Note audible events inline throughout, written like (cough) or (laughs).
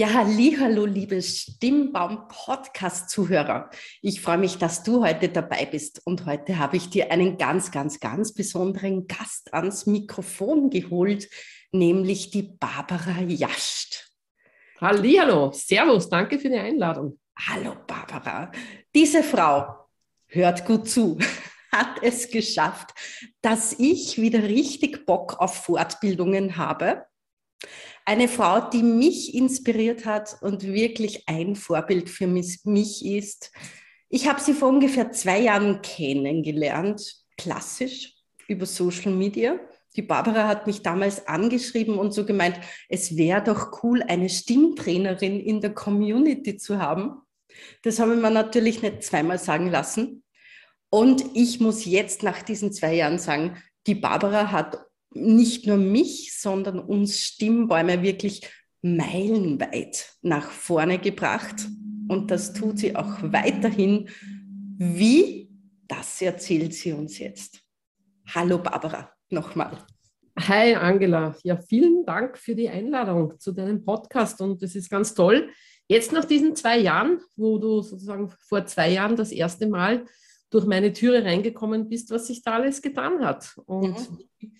Ja, hallo, liebe Stimmbaum-Podcast-Zuhörer. Ich freue mich, dass du heute dabei bist. Und heute habe ich dir einen ganz, ganz, ganz besonderen Gast ans Mikrofon geholt, nämlich die Barbara Jascht. Hallo, Servus, danke für die Einladung. Hallo, Barbara. Diese Frau, hört gut zu, (laughs) hat es geschafft, dass ich wieder richtig Bock auf Fortbildungen habe eine Frau, die mich inspiriert hat und wirklich ein Vorbild für mich, ist. Ich habe sie vor ungefähr zwei Jahren kennengelernt, klassisch über Social Media. Die Barbara hat mich damals angeschrieben und so gemeint, es wäre doch cool, eine Stimmtrainerin in der Community zu haben. Das habe ich mir natürlich nicht zweimal sagen lassen. Und ich muss jetzt nach diesen zwei Jahren sagen, die Barbara hat nicht nur mich, sondern uns Stimmbäume wirklich meilenweit nach vorne gebracht. Und das tut sie auch weiterhin. Wie? Das erzählt sie uns jetzt. Hallo Barbara, nochmal. Hi Angela, ja, vielen Dank für die Einladung zu deinem Podcast und es ist ganz toll. Jetzt nach diesen zwei Jahren, wo du sozusagen vor zwei Jahren das erste Mal durch meine Türe reingekommen bist, was sich da alles getan hat und mhm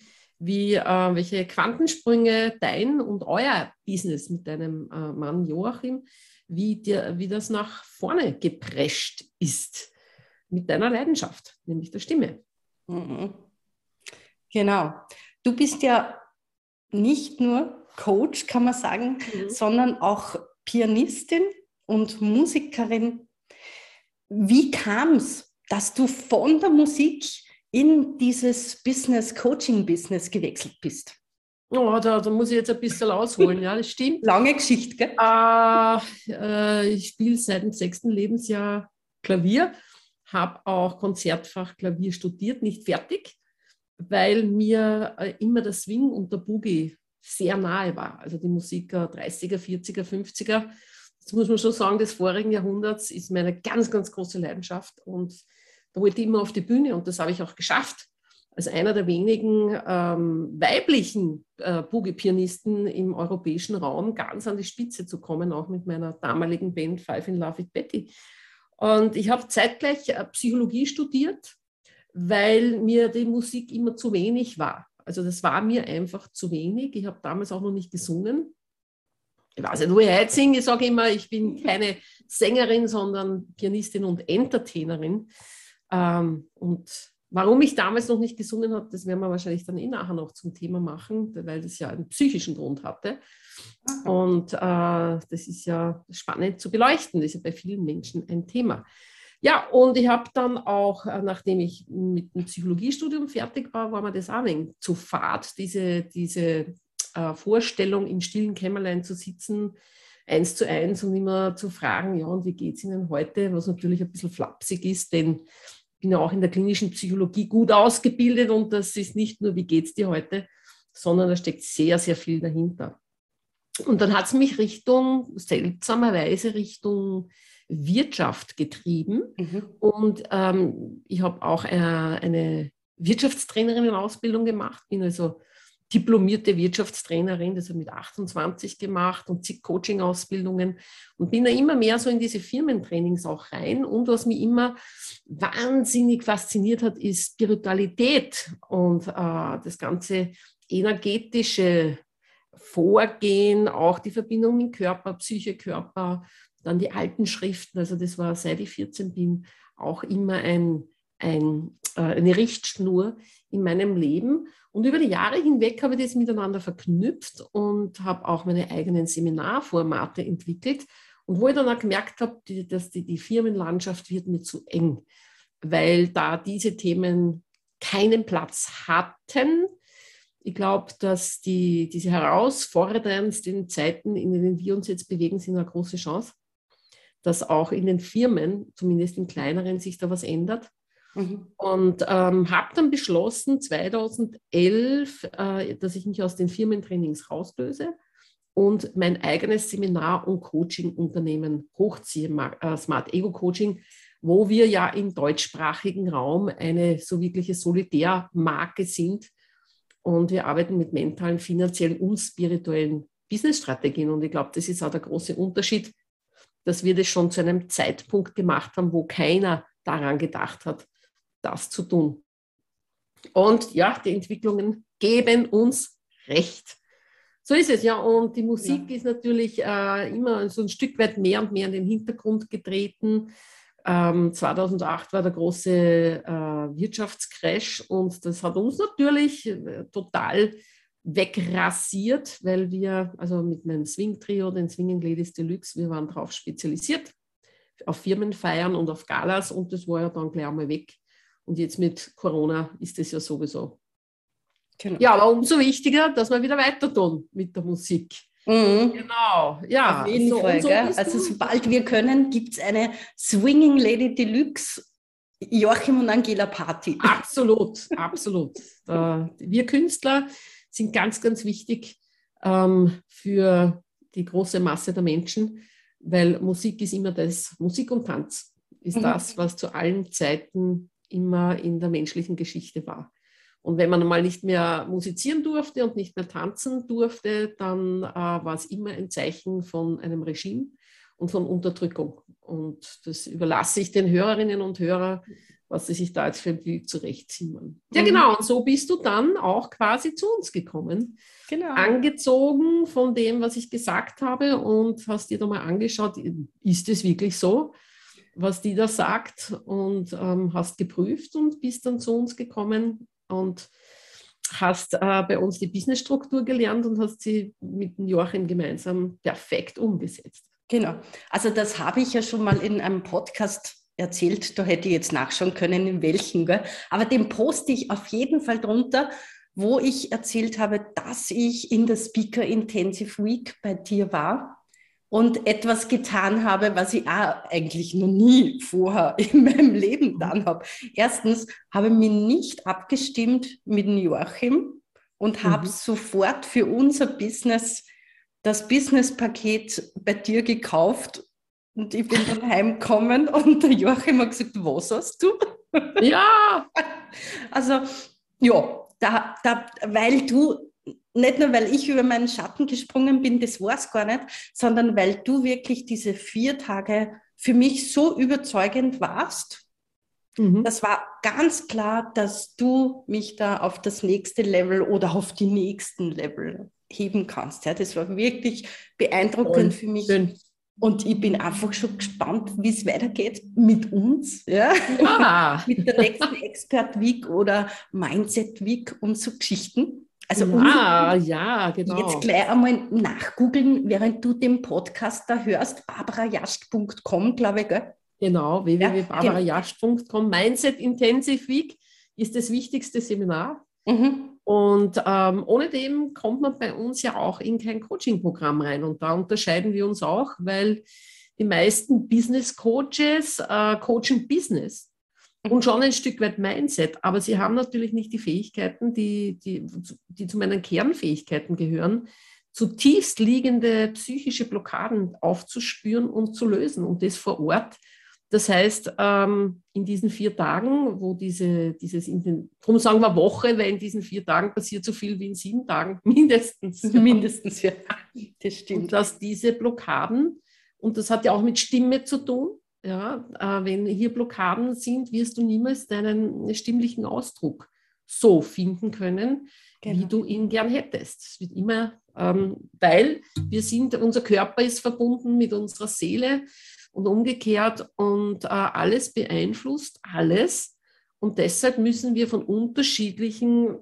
wie, äh, welche Quantensprünge dein und euer Business mit deinem äh, Mann Joachim, wie, dir, wie das nach vorne geprescht ist mit deiner Leidenschaft, nämlich der Stimme. Mhm. Genau. Du bist ja nicht nur Coach, kann man sagen, mhm. sondern auch Pianistin und Musikerin. Wie kam es, dass du von der Musik in dieses Business, Coaching-Business gewechselt bist? Oh, da, da, muss ich jetzt ein bisschen ausholen, ja, das stimmt. (laughs) Lange Geschichte, gell? Äh, äh, ich spiele seit dem sechsten Lebensjahr Klavier, habe auch Konzertfach Klavier studiert, nicht fertig, weil mir äh, immer der Swing und der Boogie sehr nahe war. Also die Musiker 30er, 40er, 50er. Das muss man schon sagen, des vorigen Jahrhunderts ist meine ganz, ganz große Leidenschaft und wollte ich immer auf die Bühne und das habe ich auch geschafft. Als einer der wenigen ähm, weiblichen äh, Boogie-Pianisten im europäischen Raum ganz an die Spitze zu kommen, auch mit meiner damaligen Band Five in Love with Betty. Und ich habe zeitgleich äh, Psychologie studiert, weil mir die Musik immer zu wenig war. Also das war mir einfach zu wenig. Ich habe damals auch noch nicht gesungen. Ich weiß nicht, wo ich heute singe. Ich sage immer, ich bin keine Sängerin, sondern Pianistin und Entertainerin. Ähm, und warum ich damals noch nicht gesungen habe, das werden wir wahrscheinlich dann eh nachher noch zum Thema machen, weil das ja einen psychischen Grund hatte. Und äh, das ist ja spannend zu beleuchten. Das ist ja bei vielen Menschen ein Thema. Ja, und ich habe dann auch, äh, nachdem ich mit dem Psychologiestudium fertig war, war mir das auch ein zu fad, diese, diese äh, Vorstellung, in stillen Kämmerlein zu sitzen, eins zu eins und immer zu fragen, ja, und wie geht es Ihnen heute? Was natürlich ein bisschen flapsig ist, denn bin ja auch in der klinischen Psychologie gut ausgebildet und das ist nicht nur, wie geht es dir heute, sondern da steckt sehr, sehr viel dahinter. Und dann hat es mich Richtung, seltsamerweise Richtung Wirtschaft getrieben. Mhm. Und ähm, ich habe auch eine, äh, eine Wirtschaftstrainerin-Ausbildung gemacht, bin also diplomierte Wirtschaftstrainerin, das habe ich mit 28 gemacht und zig Coaching-Ausbildungen und bin da immer mehr so in diese Firmentrainings auch rein. Und was mich immer wahnsinnig fasziniert hat, ist Spiritualität und äh, das ganze energetische Vorgehen, auch die Verbindung mit Körper, Psyche, Körper, dann die alten Schriften. Also das war, seit ich 14 bin, auch immer ein, ein, äh, eine Richtschnur in meinem Leben. Und über die Jahre hinweg habe ich das miteinander verknüpft und habe auch meine eigenen Seminarformate entwickelt. Und wo ich dann auch gemerkt habe, die, dass die, die Firmenlandschaft wird mir zu eng, weil da diese Themen keinen Platz hatten. Ich glaube, dass die, diese herausforderndsten Zeiten, in denen wir uns jetzt bewegen, sind eine große Chance, dass auch in den Firmen, zumindest in kleineren, sich da was ändert. Mhm. Und ähm, habe dann beschlossen, 2011, äh, dass ich mich aus den Firmentrainings rauslöse und mein eigenes Seminar- und Coaching-Unternehmen hochziehe, äh, Smart Ego Coaching, wo wir ja im deutschsprachigen Raum eine so wirkliche Solidärmarke sind. Und wir arbeiten mit mentalen, finanziellen und spirituellen Businessstrategien. Und ich glaube, das ist auch der große Unterschied, dass wir das schon zu einem Zeitpunkt gemacht haben, wo keiner daran gedacht hat, das zu tun. Und ja, die Entwicklungen geben uns recht. So ist es, ja. Und die Musik ja. ist natürlich äh, immer so ein Stück weit mehr und mehr in den Hintergrund getreten. Ähm, 2008 war der große äh, Wirtschaftscrash und das hat uns natürlich äh, total wegrasiert, weil wir, also mit meinem Swing-Trio, den Swinging Ladies Deluxe, wir waren darauf spezialisiert, auf Firmenfeiern und auf Galas und das war ja dann gleich einmal weg. Und jetzt mit Corona ist das ja sowieso. Genau. Ja, aber umso wichtiger, dass wir wieder weiter tun mit der Musik. Mhm. Genau, ja. Auf jeden so, Fall. So also sobald wir können, gibt es eine Swinging Lady Deluxe Joachim und Angela Party. (laughs) Absolut, absolut. wir Künstler sind ganz, ganz wichtig ähm, für die große Masse der Menschen, weil Musik ist immer das, Musik und Tanz ist mhm. das, was zu allen Zeiten immer in der menschlichen Geschichte war. Und wenn man mal nicht mehr musizieren durfte und nicht mehr tanzen durfte, dann äh, war es immer ein Zeichen von einem Regime und von Unterdrückung. Und das überlasse ich den Hörerinnen und Hörern, was sie sich da jetzt für ein Bild zurechtziehen. Ja, mhm. genau. Und so bist du dann auch quasi zu uns gekommen. Genau. Angezogen von dem, was ich gesagt habe und hast dir da mal angeschaut, ist es wirklich so? Was die da sagt und ähm, hast geprüft und bist dann zu uns gekommen und hast äh, bei uns die Businessstruktur gelernt und hast sie mit Joachim gemeinsam perfekt umgesetzt. Genau. Also das habe ich ja schon mal in einem Podcast erzählt. Da hätte ich jetzt nachschauen können, in welchen. Gell? Aber den poste ich auf jeden Fall drunter, wo ich erzählt habe, dass ich in der Speaker Intensive Week bei dir war und etwas getan habe, was ich auch eigentlich noch nie vorher (laughs) in meinem Leben getan habe. Erstens habe ich mich nicht abgestimmt mit Joachim und habe mhm. sofort für unser Business das Business-Paket bei dir gekauft und ich bin dann heimgekommen (laughs) und der Joachim hat gesagt, was hast du? Ja! (laughs) Also, ja, da, da, weil du nicht nur, weil ich über meinen Schatten gesprungen bin, das war es gar nicht, sondern weil du wirklich diese vier Tage für mich so überzeugend warst. Mhm. Das war ganz klar, dass du mich da auf das nächste Level oder auf die nächsten Level heben kannst. Ja, das war wirklich beeindruckend Und für mich. Schön. Und ich bin einfach schon gespannt, wie es weitergeht mit uns, ja? ja. (laughs) mit der nächsten Expert Week oder Mindset Week und so Geschichten. Also ja, ja, genau. Jetzt gleich einmal nachgoogeln, während du den Podcast da hörst, barbarajast.com, glaube ich, gell? Genau, www.barbarajast.com. Mindset Intensive Week ist das wichtigste Seminar. Mhm. Und ähm, ohne dem kommt man bei uns ja auch in kein Coaching-Programm rein. Und da unterscheiden wir uns auch, weil die meisten Business Coaches äh, coachen Business und schon ein Stück weit Mindset. Aber sie haben natürlich nicht die Fähigkeiten, die, die, die zu meinen Kernfähigkeiten gehören, zutiefst liegende psychische Blockaden aufzuspüren und zu lösen und das vor Ort. Das heißt, ähm, in diesen vier Tagen, wo diese, dieses, darum sagen wir Woche, weil in diesen vier Tagen passiert so viel wie in sieben Tagen, (laughs) mindestens. (laughs) Mindestens, ja. Das stimmt. Und dass diese Blockaden, und das hat ja auch mit Stimme zu tun, ja, äh, wenn hier Blockaden sind, wirst du niemals deinen stimmlichen Ausdruck so finden können, genau. wie du ihn gern hättest. Es wird immer, ähm, weil wir sind, unser Körper ist verbunden mit unserer Seele und umgekehrt und äh, alles beeinflusst alles. Und deshalb müssen wir von unterschiedlichen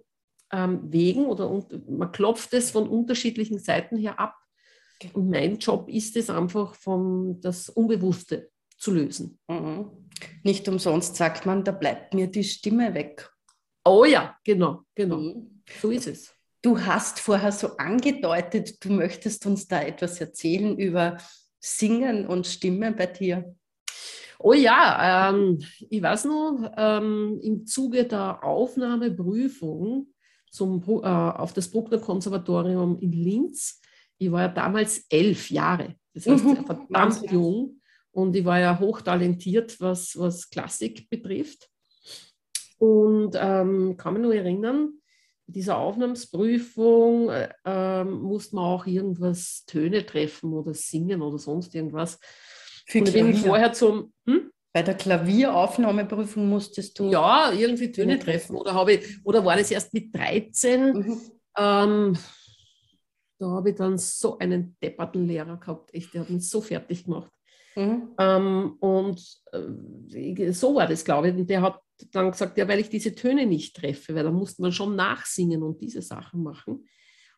ähm, Wegen oder und, man klopft es von unterschiedlichen Seiten her ab. Und mein Job ist es einfach, vom, das Unbewusste zu lösen. Mhm. Nicht umsonst sagt man, da bleibt mir die Stimme weg. Oh ja, genau, genau. Mhm. So ist es. Du hast vorher so angedeutet, du möchtest uns da etwas erzählen über Singen und Stimme bei dir. Oh ja, ähm, ich weiß noch, ähm, im Zuge der Aufnahmeprüfung zum, äh, auf das Bruckner Konservatorium in Linz, ich war ja damals elf Jahre, das heißt mhm. verdammt jung, und ich war ja hochtalentiert, was, was Klassik betrifft. Und ähm, kann mich nur erinnern, dieser Aufnahmsprüfung äh, ähm, musste man auch irgendwas Töne treffen oder singen oder sonst irgendwas. Für Und ich bin vorher zum. Hm? Bei der Klavieraufnahmeprüfung musstest du. Ja, irgendwie Töne treffen. Oder, habe ich, oder war das erst mit 13? Mhm. Ähm, da habe ich dann so einen depperten Lehrer gehabt. Echt, der hat mich so fertig gemacht. Mhm. Ähm, und äh, so war das, glaube ich. Und der hat dann gesagt, ja, weil ich diese Töne nicht treffe, weil da musste man schon nachsingen und diese Sachen machen.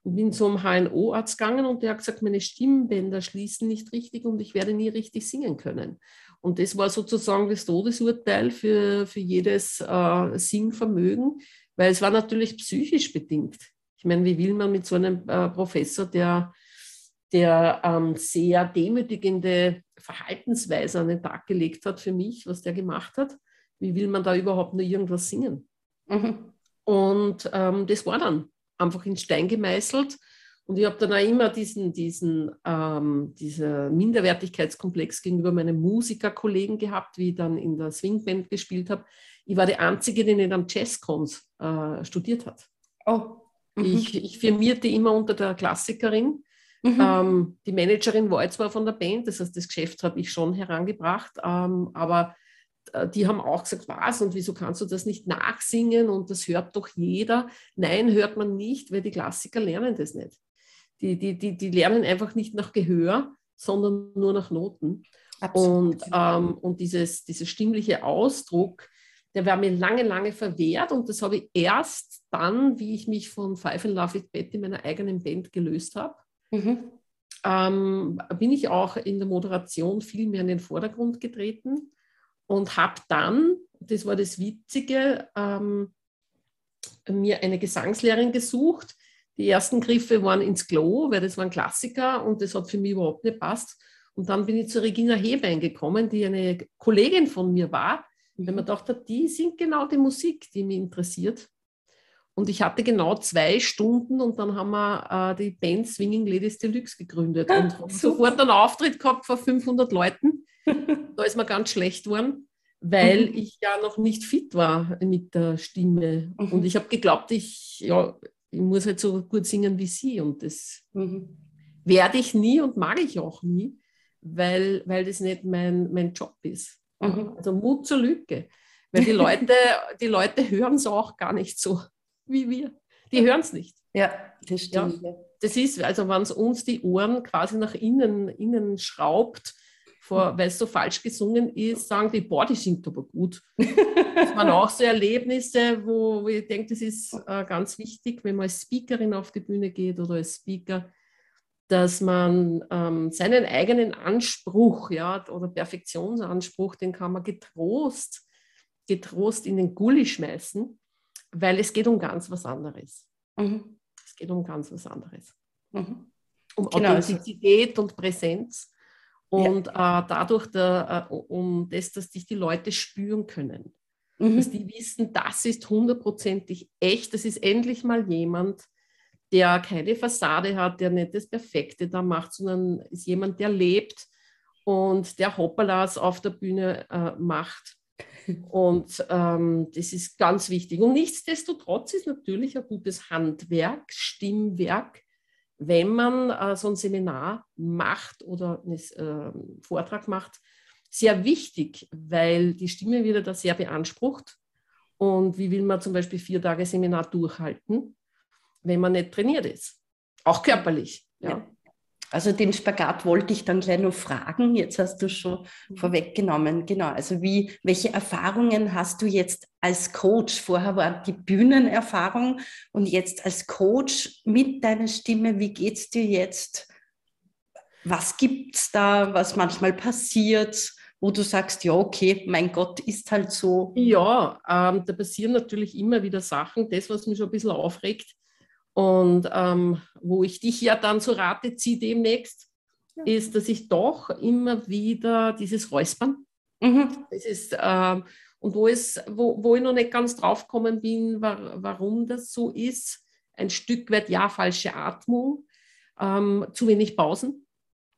Und bin zum HNO-Arzt gegangen und der hat gesagt, meine Stimmbänder schließen nicht richtig und ich werde nie richtig singen können. Und das war sozusagen das Todesurteil für, für jedes äh, Singvermögen, weil es war natürlich psychisch bedingt. Ich meine, wie will man mit so einem äh, Professor, der, der ähm, sehr demütigende Verhaltensweise an den Tag gelegt hat für mich, was der gemacht hat, wie will man da überhaupt nur irgendwas singen? Mhm. Und ähm, das war dann einfach in Stein gemeißelt. Und ich habe dann auch immer diesen, diesen ähm, dieser Minderwertigkeitskomplex gegenüber meinen Musikerkollegen gehabt, wie ich dann in der Swingband gespielt habe. Ich war die Einzige, die nicht am Jazzcons äh, studiert hat. Oh. Mhm. Ich, ich firmierte immer unter der Klassikerin. Mhm. Ähm, die Managerin war zwar von der Band, das heißt, das Geschäft habe ich schon herangebracht, ähm, aber äh, die haben auch gesagt, was und wieso kannst du das nicht nachsingen und das hört doch jeder. Nein, hört man nicht, weil die Klassiker lernen das nicht. Die, die, die, die lernen einfach nicht nach Gehör, sondern nur nach Noten. Und, ähm, und dieses, dieser stimmliche Ausdruck, der war mir lange, lange verwehrt und das habe ich erst dann, wie ich mich von Five and Love with Betty, meiner eigenen Band, gelöst habe. Mhm. Ähm, bin ich auch in der Moderation viel mehr in den Vordergrund getreten und habe dann, das war das Witzige, ähm, mir eine Gesangslehrerin gesucht. Die ersten Griffe waren ins Klo, weil das war ein Klassiker und das hat für mich überhaupt nicht passt. Und dann bin ich zu Regina Hebein gekommen, die eine Kollegin von mir war, weil man dachte, die singt genau die Musik, die mich interessiert. Und ich hatte genau zwei Stunden und dann haben wir äh, die Band Swinging Ladies Deluxe gegründet und haben sofort einen Auftritt gehabt vor 500 Leuten. (laughs) da ist mir ganz schlecht geworden, weil mhm. ich ja noch nicht fit war mit der Stimme. Mhm. Und ich habe geglaubt, ich, ja, ich muss halt so gut singen wie sie. Und das mhm. werde ich nie und mag ich auch nie, weil, weil das nicht mein, mein Job ist. Also Mut zur Lücke. Weil die Leute, (laughs) die Leute hören es auch gar nicht so wie wir. Die hören es nicht. Ja, das stimmt. Ja, das ist, also wenn es uns die Ohren quasi nach innen, innen schraubt, weil es so falsch gesungen ist, sagen die, boah, die singt aber gut. (laughs) das waren auch so Erlebnisse, wo, wo ich denke, das ist äh, ganz wichtig, wenn man als Speakerin auf die Bühne geht oder als Speaker, dass man ähm, seinen eigenen Anspruch ja, oder Perfektionsanspruch, den kann man getrost, getrost in den Gully schmeißen, weil es geht um ganz was anderes. Mhm. Es geht um ganz was anderes. Mhm. Um genau. Authentizität und Präsenz. Und ja. äh, dadurch, der, äh, um das, dass dich die Leute spüren können. Mhm. Dass die wissen, das ist hundertprozentig echt, das ist endlich mal jemand, der keine Fassade hat, der nicht das Perfekte da macht, sondern ist jemand, der lebt und der Hoppalas auf der Bühne äh, macht. Und ähm, das ist ganz wichtig. Und nichtsdestotrotz ist natürlich ein gutes Handwerk, Stimmwerk, wenn man äh, so ein Seminar macht oder einen äh, Vortrag macht, sehr wichtig, weil die Stimme wird da sehr beansprucht. Und wie will man zum Beispiel vier Tage Seminar durchhalten, wenn man nicht trainiert ist? Auch körperlich. Ja. ja. Also den Spagat wollte ich dann gleich noch fragen. Jetzt hast du schon mhm. vorweggenommen. Genau. Also wie, welche Erfahrungen hast du jetzt als Coach? Vorher war die Bühnenerfahrung und jetzt als Coach mit deiner Stimme. Wie geht es dir jetzt? Was gibt es da, was manchmal passiert? wo du sagst, ja, okay, mein Gott, ist halt so. Ja, ähm, da passieren natürlich immer wieder Sachen. Das, was mich schon ein bisschen aufregt, und ähm, wo ich dich ja dann zu Rate ziehe demnächst, ja. ist, dass ich doch immer wieder dieses Räuspern, mhm. das ist, ähm, und wo, es, wo, wo ich noch nicht ganz drauf gekommen bin, war, warum das so ist, ein Stück weit ja, falsche Atmung, ähm, zu wenig Pausen.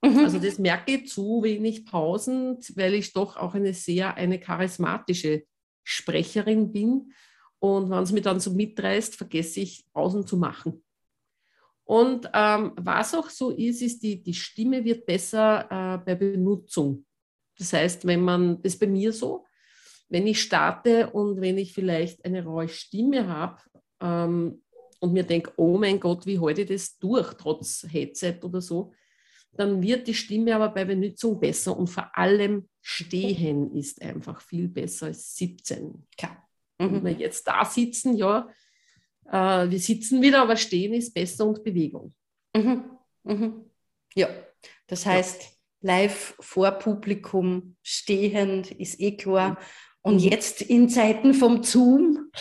Mhm. Also das merke ich zu wenig Pausen, weil ich doch auch eine sehr eine charismatische Sprecherin bin Und wenn es mir dann so mitreißt, vergesse ich außen zu machen. Und ähm, was auch so ist, ist, die, die Stimme wird besser äh, bei Benutzung. Das heißt, wenn man, das ist bei mir so, wenn ich starte und wenn ich vielleicht eine raue Stimme habe ähm, und mir denke, oh mein Gott, wie halte ich das durch, trotz Headset oder so, dann wird die Stimme aber bei Benutzung besser und vor allem Stehen ist einfach viel besser als Sitzen. Klar. Mhm. Wenn wir jetzt da sitzen, ja, äh, wir sitzen wieder, aber Stehen ist besser und Bewegung. Mhm. Mhm. Ja, das heißt, ja. live vor Publikum, stehend ist eh klar. Mhm. Und mhm. jetzt in Zeiten vom Zoom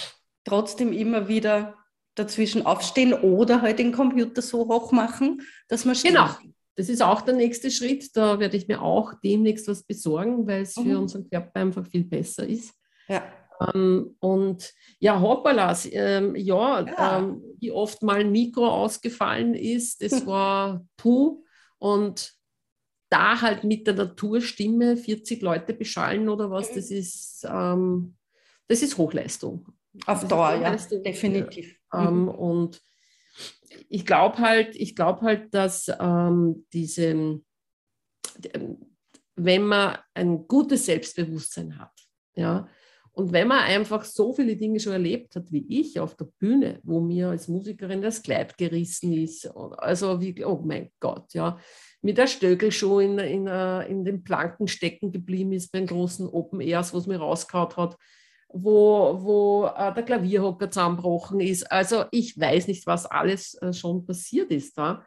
trotzdem immer wieder dazwischen aufstehen oder halt den Computer so hoch machen, dass man steht. Genau. Das ist auch der nächste Schritt. Da werde ich mir auch demnächst was besorgen, weil es mhm. für unseren Körper einfach viel besser ist. Ja. Ähm, und ja, hoppalas, ähm, ja, ja. Ähm, wie oft mal ein Mikro ausgefallen ist, das war puh. Und da halt mit der Naturstimme 40 Leute beschallen oder was, mhm. das ist, ähm, das ist Hochleistung. Auf Dauer, ja, definitiv. Ähm, mhm. Und ich glaube halt, ich glaube halt, dass ähm, diese, wenn man ein gutes Selbstbewusstsein hat, ja, und wenn man einfach so viele Dinge schon erlebt hat wie ich auf der Bühne, wo mir als Musikerin das Kleid gerissen ist, also wie, oh mein Gott, ja, mit der Stöckel schon in, in, äh, in den Planken stecken geblieben ist beim großen Open Airs, was mir rausgehauen hat, wo, wo äh, der Klavierhocker zusammenbrochen ist. Also ich weiß nicht, was alles äh, schon passiert ist da.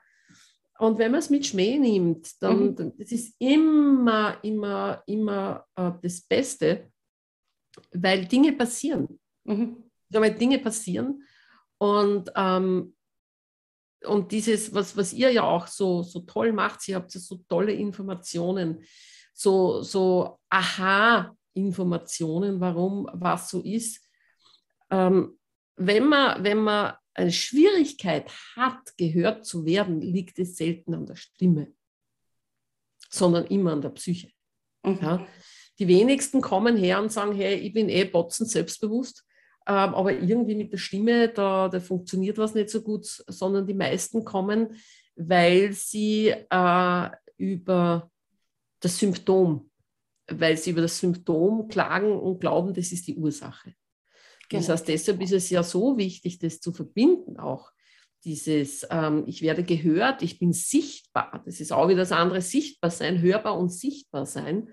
Und wenn man es mit Schmäh nimmt, dann mhm. das ist immer, immer, immer äh, das Beste, weil Dinge passieren. Mhm. Weil Dinge passieren. Und, ähm, und dieses, was, was ihr ja auch so, so toll macht, ihr habt ja so tolle Informationen, so, so Aha-Informationen, warum was so ist. Ähm, wenn, man, wenn man eine Schwierigkeit hat, gehört zu werden, liegt es selten an der Stimme, sondern immer an der Psyche. Mhm. Ja? Die wenigsten kommen her und sagen, hey, ich bin eh botzen selbstbewusst, ähm, aber irgendwie mit der Stimme, da, da funktioniert was nicht so gut, sondern die meisten kommen, weil sie äh, über das Symptom, weil sie über das Symptom klagen und glauben, das ist die Ursache. Genau. Das heißt, deshalb ist es ja so wichtig, das zu verbinden auch. Dieses, ähm, ich werde gehört, ich bin sichtbar. Das ist auch wieder das andere, sichtbar sein, hörbar und sichtbar sein.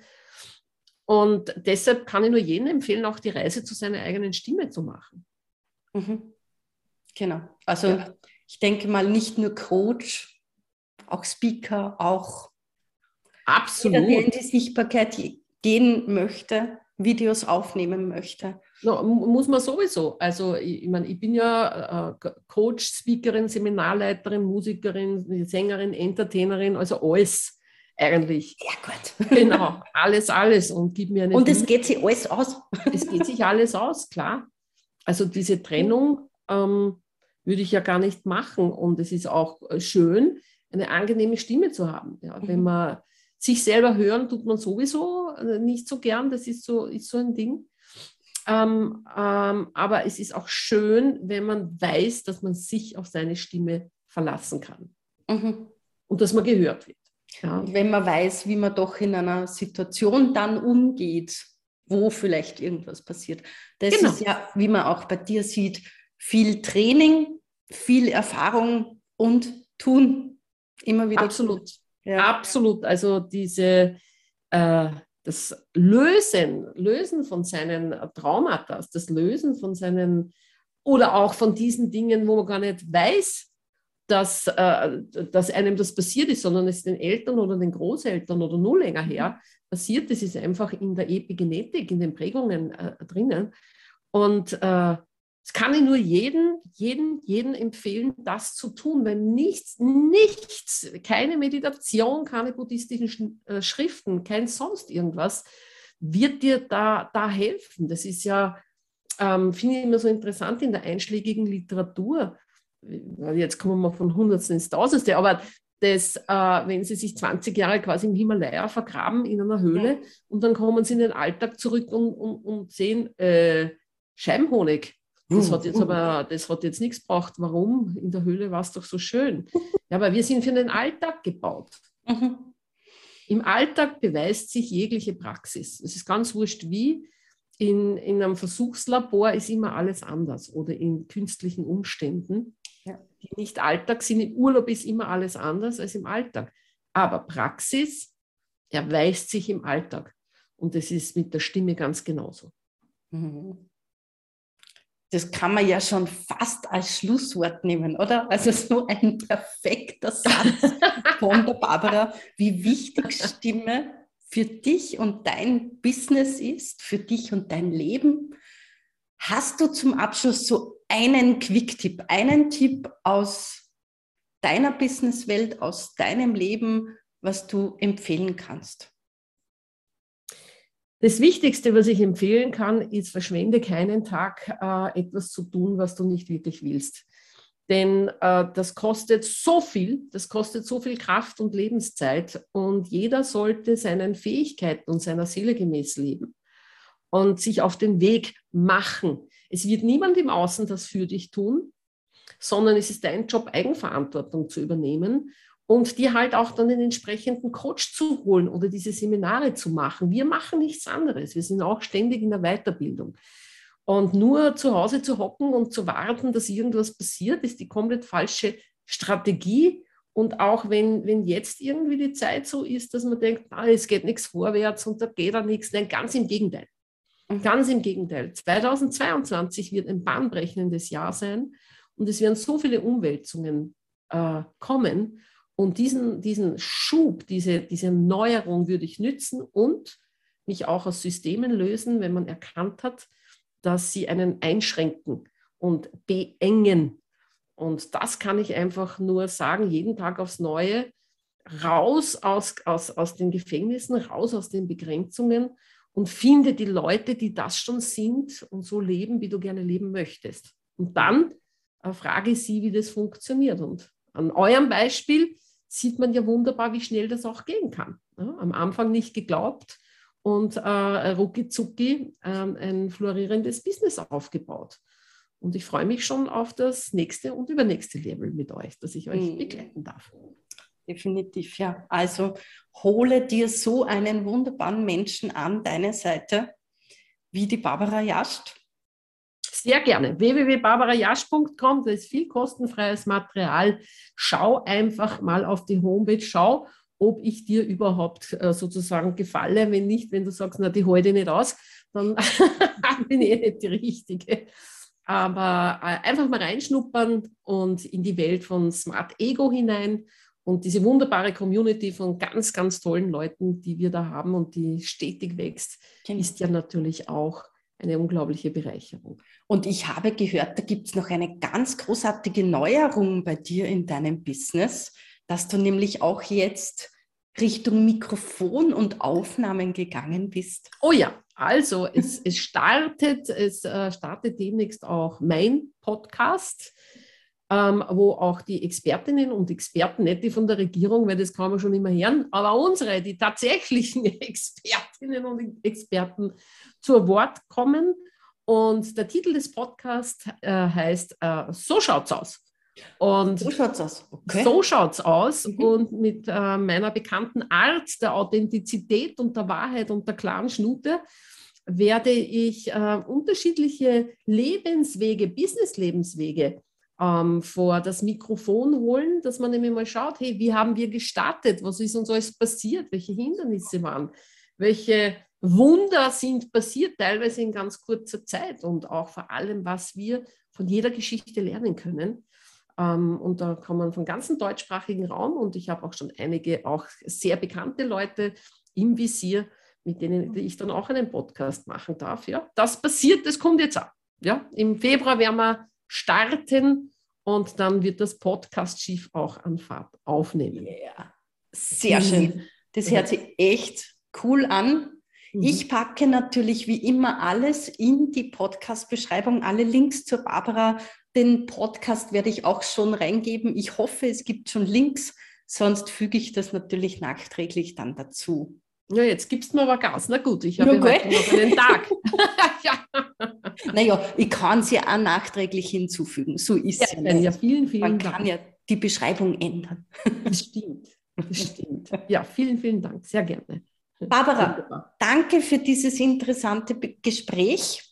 Und deshalb kann ich nur jedem empfehlen, auch die Reise zu seiner eigenen Stimme zu machen. Mhm. Genau. Also ja. ich denke mal, nicht nur Coach, auch Speaker, auch Absolut. jeder, der in die Sichtbarkeit gehen möchte, Videos aufnehmen möchte. No, muss man sowieso. Also ich, ich meine, ich bin ja äh, Coach, Speakerin, Seminarleiterin, Musikerin, Sängerin, Entertainerin, also alles eigentlich. Ja, gut. (laughs) Genau, (laughs) alles, alles. Und gib mir eine. Und es geht sich alles aus. (laughs) es geht sich alles aus, klar. Also diese Trennung ähm, würde ich ja gar nicht machen. Und es ist auch äh, schön, eine angenehme Stimme zu haben. Ja, mhm. Wenn man sich selber hören, tut man sowieso äh, nicht so gern. Das ist so, ist so ein Ding. Ähm, ähm, aber es ist auch schön, wenn man weiß, dass man sich auf seine Stimme verlassen kann. Mhm. Und dass man gehört wird. Ja. Wenn man weiß, wie man doch in einer Situation dann umgeht, wo vielleicht irgendwas passiert. Das genau. ist ja, wie man auch bei dir sieht, viel Training, viel Erfahrung und tun. Immer wieder. Absolut. Ja. Absolut. Also diese, äh, das Lösen, Lösen von seinen Traumata, das Lösen von seinen oder auch von diesen Dingen, wo man gar nicht weiß, dass, äh, dass einem das passiert ist, sondern es den Eltern oder den Großeltern oder nur länger her mhm. passiert. Das ist einfach in der Epigenetik, in den Prägungen äh, drinnen. Und äh, es kann ich nur jeden, jeden, jeden empfehlen, das zu tun, weil nichts, nichts, keine Meditation, keine buddhistischen äh, Schriften, kein sonst irgendwas wird dir da, da helfen. Das ist ja, ähm, finde ich immer so interessant in der einschlägigen Literatur jetzt kommen wir von Hundertsten ins Tausendste, aber das, äh, wenn sie sich 20 Jahre quasi im Himalaya vergraben in einer Höhle ja. und dann kommen sie in den Alltag zurück und, und, und sehen äh, Scheibenhonig. Das hat jetzt aber, das hat jetzt nichts gebracht. Warum? In der Höhle war es doch so schön. (laughs) Ja, aber wir sind für den Alltag gebaut. Mhm. Im Alltag beweist sich jegliche Praxis. Es ist ganz wurscht wie. In, in einem Versuchslabor ist immer alles anders oder in künstlichen Umständen. Die nicht Alltag sind. Im Urlaub ist immer alles anders als im Alltag. Aber Praxis erweist sich im Alltag. Und das ist mit der Stimme ganz genauso. Mhm das kann man ja schon fast als Schlusswort nehmen, oder? Also so ein perfekter Satz (laughs) von der Barbara, wie wichtig Stimme für dich und dein Business ist, für dich und dein Leben. Hast du zum Abschluss so einen Quick-Tipp, einen Tipp aus deiner Businesswelt, aus deinem Leben, was du empfehlen kannst? Das Wichtigste, was ich empfehlen kann, ist, verschwende keinen Tag, äh, etwas zu tun, was du nicht wirklich willst. Denn äh, das kostet so viel, das kostet so viel Kraft und Lebenszeit und jeder sollte seinen Fähigkeiten und seiner Seele gemäß leben und sich auf den Weg machen. Es wird niemand im Außen das für dich tun, sondern es ist dein Job, Eigenverantwortung zu übernehmen und dir halt auch dann den entsprechenden Coach zu holen oder diese Seminare zu machen. Wir machen nichts anderes. Wir sind auch ständig in der Weiterbildung. Und nur zu Hause zu hocken und zu warten, dass irgendwas passiert, ist die komplett falsche Strategie. Und auch wenn, wenn jetzt irgendwie die Zeit so ist, dass man denkt, ah, es geht nichts vorwärts und da geht da nichts, nein, ganz im Gegenteil. Mhm. Ganz im Gegenteil. 2022 wird ein bahnbrechendes Jahr sein und es werden so viele Umwälzungen äh, kommen. Und diesen, diesen Schub, diese, diese Neuerung würde ich nützen und mich auch aus Systemen lösen, wenn man erkannt hat, dass sie einen einschränken und beengen. Und das kann ich einfach nur sagen, jeden Tag aufs Neue, raus aus, aus, aus den Gefängnissen, raus aus den Begrenzungen und finde die Leute, die das schon sind und so leben, wie du gerne leben möchtest. Und dann äh, frage sie, wie das funktioniert. Und an eurem Beispiel sieht man ja wunderbar, wie schnell das auch gehen kann. Ja, am Anfang nicht geglaubt und äh, rucki zucki äh, ein florierendes Business aufgebaut. Und ich freue mich schon auf das nächste und übernächste Level mit euch, dass ich euch mhm. begleiten darf. Definitiv, ja. Also hole dir so einen wunderbaren Menschen an deine Seite wie die Barbara Jascht sehr gerne. www.barbarajasch.com, da ist viel kostenfreies Material. Schau einfach mal auf die Homepage, schau, ob ich dir überhaupt äh, sozusagen gefalle. Wenn nicht, wenn du sagst, na, die heute nicht aus, dann (laughs) bin ich nicht die Richtige. Aber äh, einfach mal reinschnuppern und in die Welt von Smart Ego hinein und diese wunderbare Community von ganz, ganz tollen Leuten, die wir da haben und die stetig wächst, genau. ist ja natürlich auch eine unglaubliche Bereicherung. Und ich habe gehört, da gibt es noch eine ganz großartige Neuerung bei dir in deinem Business, dass du nämlich auch jetzt Richtung Mikrofon und Aufnahmen gegangen bist. Oh ja, also es, es startet, es äh, startet demnächst auch mein Podcast ähm, wo auch die Expertinnen und Experten, nicht die von der Regierung, weil das kann man schon immer hören, aber unsere, die tatsächlichen (laughs) Expertinnen und Experten zu Wort kommen. Und der Titel des Podcasts äh, heißt äh, So schaut's aus. Und so schaut's aus. Okay. So schaut's aus. Mhm. Und mit äh, meiner bekannten Art der Authentizität und der Wahrheit und der klaren Schnute werde ich äh, unterschiedliche Lebenswege, Business-Lebenswege ähm, vor das Mikrofon holen, dass man nämlich mal schaut, hey, wie haben wir gestartet? Was ist uns alles passiert? Welche Hindernisse waren? Welche Wunder sind passiert, teilweise in ganz kurzer Zeit und auch vor allem, was wir von jeder Geschichte lernen können. Ähm, und da kommen vom ganzen deutschsprachigen Raum und ich habe auch schon einige auch sehr bekannte Leute im Visier, mit denen ich dann auch einen Podcast machen darf. Ja, das passiert, das kommt jetzt ab. Ja, im Februar werden wir starten und dann wird das Podcast-Schiff auch an Fahrt aufnehmen. Yeah. Sehr mhm. schön. Das hört sich echt cool an. Mhm. Ich packe natürlich wie immer alles in die Podcast-Beschreibung, alle Links zur Barbara. Den Podcast werde ich auch schon reingeben. Ich hoffe, es gibt schon Links, sonst füge ich das natürlich nachträglich dann dazu. Ja, jetzt gibst du mir aber Gas. Na gut, ich habe ja, heute noch einen Tag. (laughs) (laughs) ja. Naja, ich kann sie auch nachträglich hinzufügen. So ist ja, es. Ja, vielen, vielen Man Dank. kann ja die Beschreibung ändern. Das stimmt. Das stimmt. Ja, vielen, vielen Dank. Sehr gerne. Barbara, Wunderbar. danke für dieses interessante Gespräch.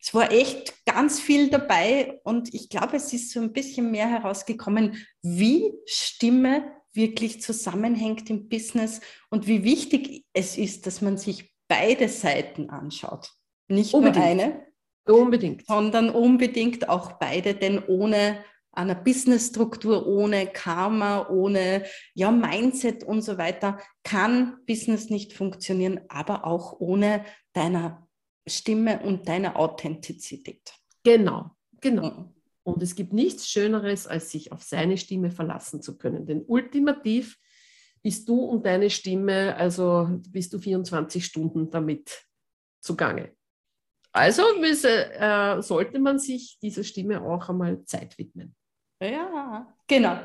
Es war echt ganz viel dabei und ich glaube, es ist so ein bisschen mehr herausgekommen, wie Stimme wirklich zusammenhängt im Business und wie wichtig es ist, dass man sich beide Seiten anschaut. Nicht unbedingt. nur eine, unbedingt. sondern unbedingt auch beide, denn ohne einer Businessstruktur, ohne Karma, ohne ja, Mindset und so weiter kann Business nicht funktionieren, aber auch ohne deiner Stimme und deiner Authentizität. Genau, genau. Und es gibt nichts Schöneres, als sich auf seine Stimme verlassen zu können. Denn ultimativ bist du und deine Stimme, also bist du 24 Stunden damit zugange. Also äh, sollte man sich dieser Stimme auch einmal Zeit widmen. Ja, genau.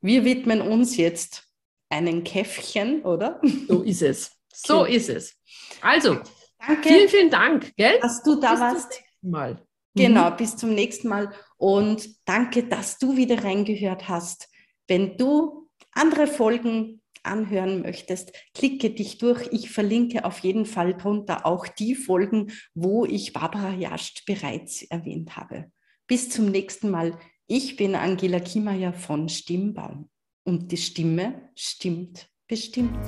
Wir widmen uns jetzt einem Käffchen, oder? So ist es. So okay. ist es. Also, Danke, vielen, vielen Dank, gell? dass du da Bis warst. Mal. Genau, mhm. bis zum nächsten Mal. Und danke, dass du wieder reingehört hast. Wenn du andere Folgen anhören möchtest, klicke dich durch. Ich verlinke auf jeden Fall drunter auch die Folgen, wo ich Barbara Jascht bereits erwähnt habe. Bis zum nächsten Mal. Ich bin Angela Kiemeyer von Stimmbaum und die Stimme stimmt bestimmt.